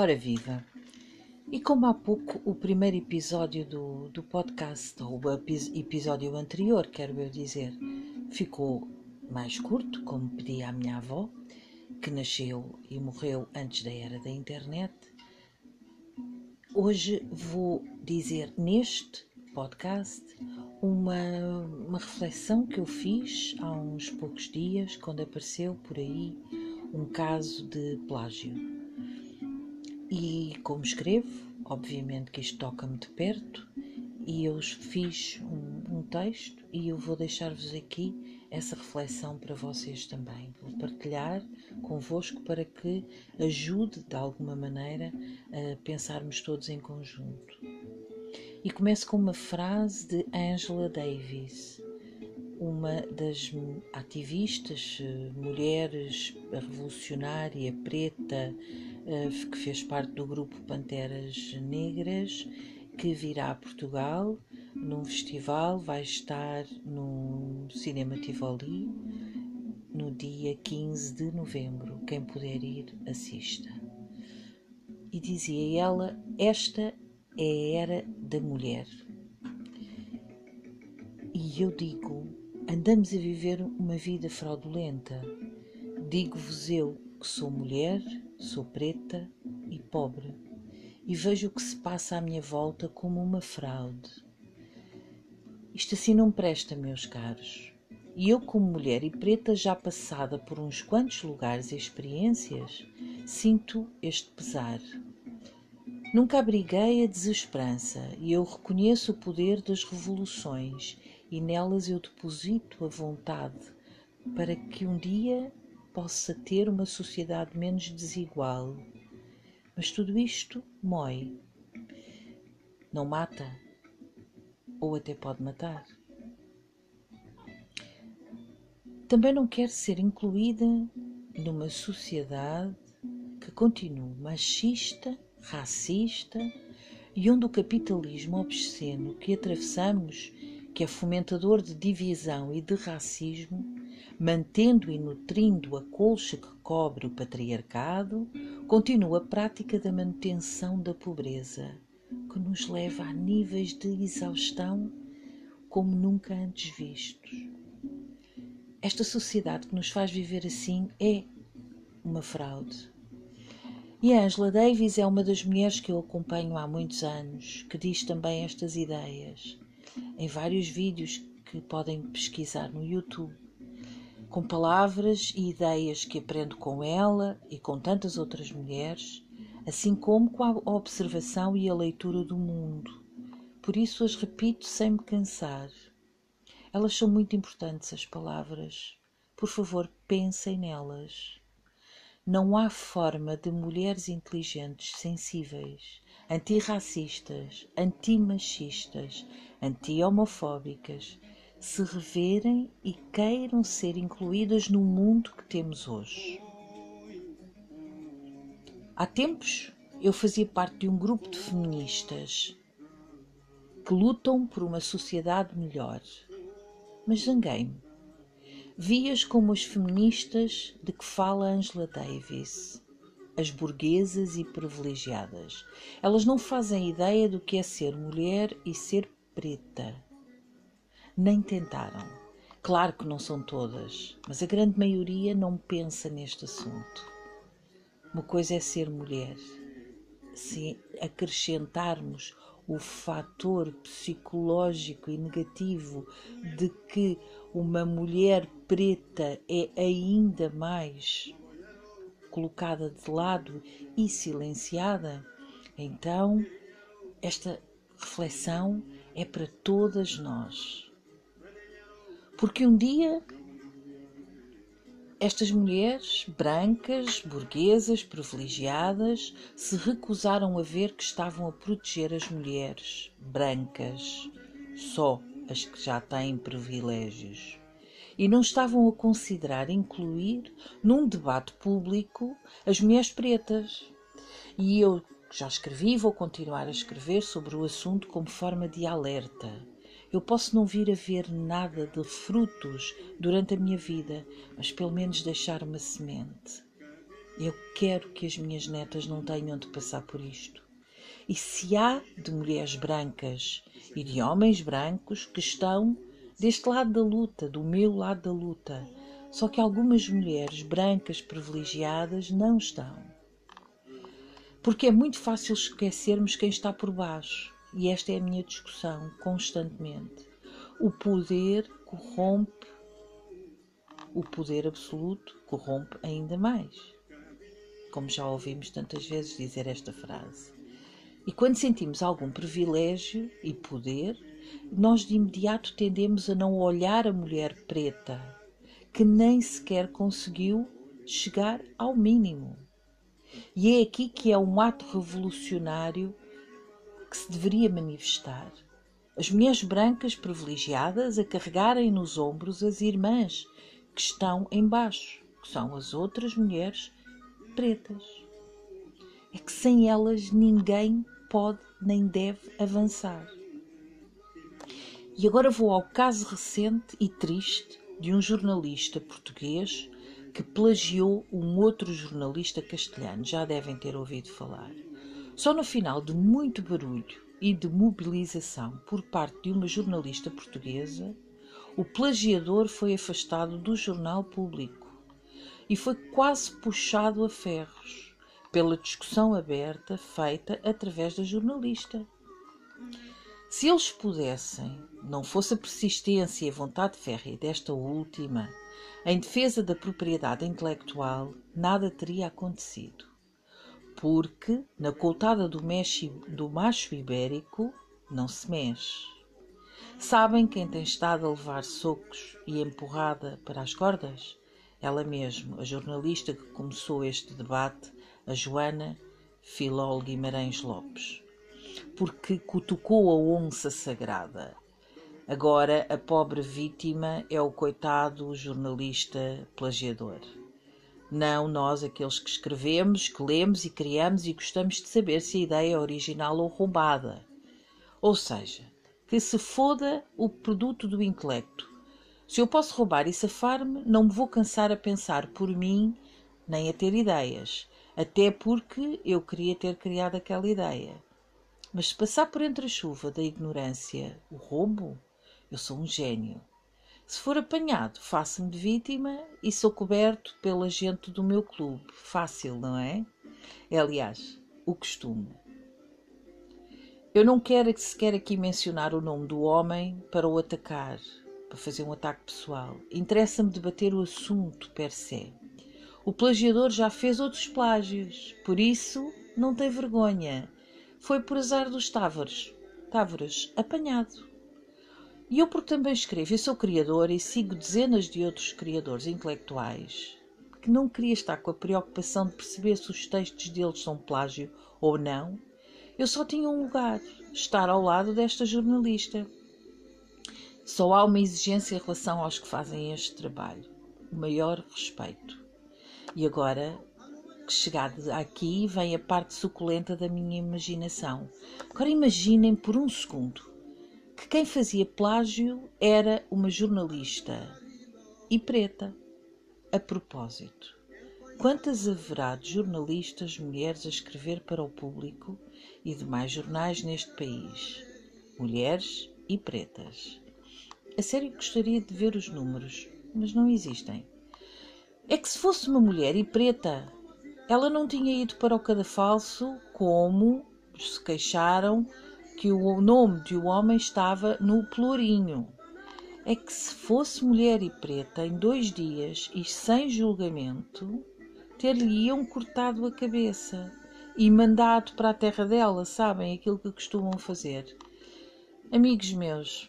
Ora viva! E como há pouco o primeiro episódio do, do podcast, ou o episódio anterior, quero eu dizer, ficou mais curto, como pedi à minha avó, que nasceu e morreu antes da era da internet, hoje vou dizer neste podcast uma, uma reflexão que eu fiz há uns poucos dias, quando apareceu por aí um caso de plágio. E como escrevo, obviamente que isto toca-me de perto, e eu fiz um, um texto e eu vou deixar-vos aqui essa reflexão para vocês também. Vou partilhar convosco para que ajude de alguma maneira a pensarmos todos em conjunto. E começo com uma frase de Angela Davis, uma das ativistas, eh, mulheres revolucionária, preta, que fez parte do grupo Panteras Negras, que virá a Portugal num festival, vai estar no Cinema Tivoli no dia 15 de novembro. Quem puder ir, assista. E dizia ela: Esta é a era da mulher. E eu digo: andamos a viver uma vida fraudulenta. Digo-vos eu que sou mulher Sou preta e pobre e vejo o que se passa à minha volta como uma fraude. Isto assim não presta, meus caros. E eu, como mulher e preta já passada por uns quantos lugares e experiências, sinto este pesar. Nunca abriguei a desesperança e eu reconheço o poder das revoluções e nelas eu deposito a vontade para que um dia possa ter uma sociedade menos desigual. Mas tudo isto mói. Não mata, ou até pode matar. Também não quer ser incluída numa sociedade que continua machista, racista e onde o capitalismo obsceno que atravessamos, que é fomentador de divisão e de racismo, mantendo e nutrindo a colcha que cobre o patriarcado, continua a prática da manutenção da pobreza, que nos leva a níveis de exaustão como nunca antes vistos. Esta sociedade que nos faz viver assim é uma fraude. E Angela Davis é uma das mulheres que eu acompanho há muitos anos, que diz também estas ideias, em vários vídeos que podem pesquisar no YouTube com palavras e ideias que aprendo com ela e com tantas outras mulheres, assim como com a observação e a leitura do mundo. Por isso as repito sem me cansar. Elas são muito importantes, as palavras. Por favor, pensem nelas. Não há forma de mulheres inteligentes, sensíveis, antirracistas, antimachistas, anti-homofóbicas, se reverem e queiram ser incluídas no mundo que temos hoje. Há tempos eu fazia parte de um grupo de feministas que lutam por uma sociedade melhor, mas zanguei-me. Vi-as como as feministas de que fala Angela Davis, as burguesas e privilegiadas. Elas não fazem ideia do que é ser mulher e ser preta nem tentaram. Claro que não são todas, mas a grande maioria não pensa neste assunto. Uma coisa é ser mulher. Se acrescentarmos o fator psicológico e negativo de que uma mulher preta é ainda mais colocada de lado e silenciada, então esta reflexão é para todas nós. Porque um dia estas mulheres brancas, burguesas, privilegiadas, se recusaram a ver que estavam a proteger as mulheres brancas, só as que já têm privilégios, e não estavam a considerar incluir num debate público as mulheres pretas. E eu já escrevi e vou continuar a escrever sobre o assunto como forma de alerta eu posso não vir a ver nada de frutos durante a minha vida, mas pelo menos deixar uma semente. Eu quero que as minhas netas não tenham de passar por isto. E se há de mulheres brancas e de homens brancos que estão deste lado da luta, do meu lado da luta, só que algumas mulheres brancas privilegiadas não estão. Porque é muito fácil esquecermos quem está por baixo, e esta é a minha discussão constantemente. O poder corrompe, o poder absoluto corrompe ainda mais como já ouvimos tantas vezes dizer esta frase. E quando sentimos algum privilégio e poder, nós de imediato tendemos a não olhar a mulher preta, que nem sequer conseguiu chegar ao mínimo. E é aqui que é um ato revolucionário que se deveria manifestar. As mulheres brancas privilegiadas a carregarem nos ombros as irmãs que estão embaixo, que são as outras mulheres pretas. É que sem elas ninguém pode nem deve avançar. E agora vou ao caso recente e triste de um jornalista português que plagiou um outro jornalista castelhano. Já devem ter ouvido falar. Só no final de muito barulho e de mobilização por parte de uma jornalista portuguesa, o plagiador foi afastado do jornal público e foi quase puxado a ferros pela discussão aberta feita através da jornalista. Se eles pudessem, não fosse a persistência e a vontade férrea desta última em defesa da propriedade intelectual, nada teria acontecido. Porque, na coltada do, do macho ibérico, não se mexe. Sabem quem tem estado a levar socos e empurrada para as cordas? ela mesma, a jornalista que começou este debate, a Joana Filol Guimarães Lopes, porque cutucou a onça sagrada. Agora a pobre vítima é o coitado jornalista plagiador. Não nós, aqueles que escrevemos, que lemos e criamos e gostamos de saber se a ideia é original ou roubada. Ou seja, que se foda o produto do intelecto, se eu posso roubar e safar-me, não me vou cansar a pensar por mim nem a ter ideias, até porque eu queria ter criado aquela ideia. Mas se passar por entre a chuva da ignorância o roubo, eu sou um gênio. Se for apanhado, faço-me de vítima e sou coberto pela gente do meu clube. Fácil, não é? É, aliás, o costume. Eu não quero sequer aqui mencionar o nome do homem para o atacar, para fazer um ataque pessoal. Interessa-me debater o assunto per se. O plagiador já fez outros plágios, por isso não tem vergonha. Foi por azar dos Távoras. Távoras, apanhado. E eu, porque também escrevo, eu sou criador e sigo dezenas de outros criadores intelectuais que não queria estar com a preocupação de perceber se os textos deles são plágio ou não, eu só tinha um lugar, estar ao lado desta jornalista. Só há uma exigência em relação aos que fazem este trabalho: o maior respeito. E agora, chegado aqui, vem a parte suculenta da minha imaginação. Agora imaginem por um segundo que quem fazia plágio era uma jornalista e preta. A propósito, quantas haverá de jornalistas mulheres a escrever para o público e demais jornais neste país? Mulheres e pretas. A sério gostaria de ver os números, mas não existem. É que se fosse uma mulher e preta, ela não tinha ido para o cadafalso como se queixaram que o nome de um homem estava no pelourinho. É que se fosse mulher e preta em dois dias e sem julgamento, ter-lhe-iam cortado a cabeça e mandado para a terra dela, sabem aquilo que costumam fazer. Amigos meus,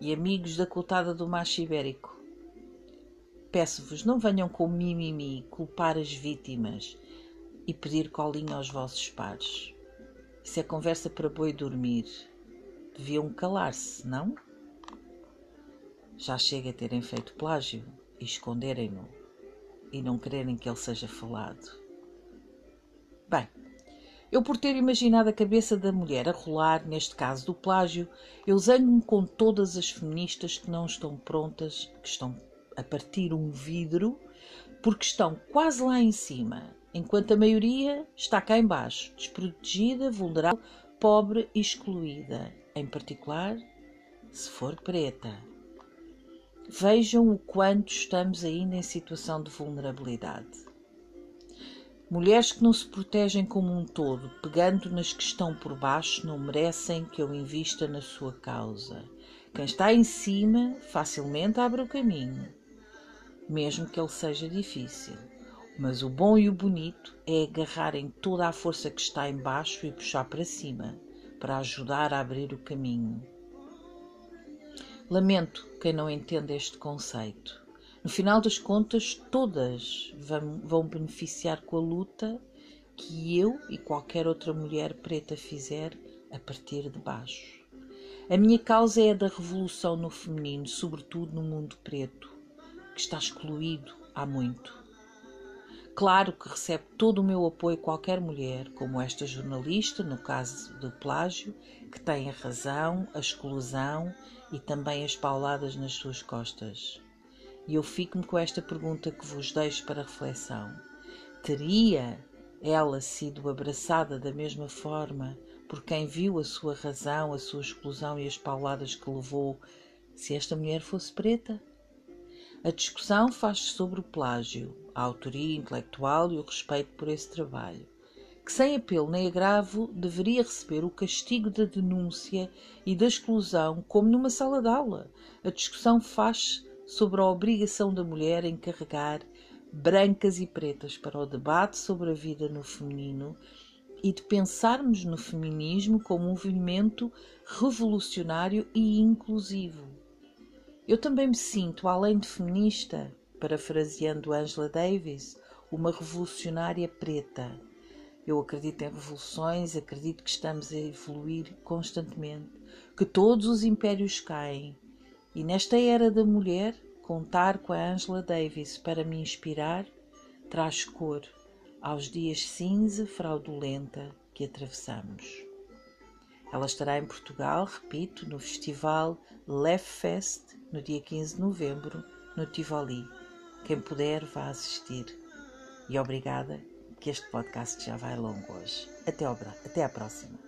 e amigos da cotada do macho ibérico. Peço-vos, não venham com mimimi culpar as vítimas e pedir colinho aos vossos pares. Isso é conversa para boi dormir. Deviam calar-se, não? Já chega a terem feito plágio e esconderem-no e não quererem que ele seja falado. Bem, eu, por ter imaginado a cabeça da mulher a rolar, neste caso do plágio, eu zango-me com todas as feministas que não estão prontas, que estão a partir um vidro porque estão quase lá em cima, enquanto a maioria está cá embaixo, desprotegida, vulnerável, pobre e excluída, em particular se for preta. Vejam o quanto estamos ainda em situação de vulnerabilidade. Mulheres que não se protegem como um todo, pegando nas que estão por baixo, não merecem que eu invista na sua causa. Quem está em cima facilmente abre o caminho, mesmo que ele seja difícil. Mas o bom e o bonito é agarrarem toda a força que está embaixo e puxar para cima, para ajudar a abrir o caminho. Lamento quem não entende este conceito. No final das contas, todas vão beneficiar com a luta que eu e qualquer outra mulher preta fizer a partir de baixo. A minha causa é a da revolução no feminino, sobretudo no mundo preto, que está excluído há muito. Claro que recebe todo o meu apoio qualquer mulher, como esta jornalista, no caso do plágio, que tem a razão, a exclusão e também as pauladas nas suas costas. E eu fico-me com esta pergunta que vos deixo para reflexão: teria ela sido abraçada da mesma forma por quem viu a sua razão, a sua exclusão e as pauladas que levou, se esta mulher fosse preta? A discussão faz-se sobre o plágio, a autoria intelectual e o respeito por esse trabalho, que sem apelo nem agravo deveria receber o castigo da denúncia e da exclusão como numa sala de aula. A discussão faz-se sobre a obrigação da mulher em carregar brancas e pretas para o debate sobre a vida no feminino e de pensarmos no feminismo como um movimento revolucionário e inclusivo. Eu também me sinto, além de feminista, parafraseando Angela Davis, uma revolucionária preta. Eu acredito em revoluções, acredito que estamos a evoluir constantemente, que todos os impérios caem, e nesta era da mulher, contar com a Angela Davis para me inspirar traz cor aos dias cinza fraudulenta que atravessamos. Ela estará em Portugal, repito, no festival Left Fest, no dia 15 de novembro, no Tivoli. Quem puder, vá assistir. E obrigada, que este podcast já vai longo hoje. Até, ao, até à próxima.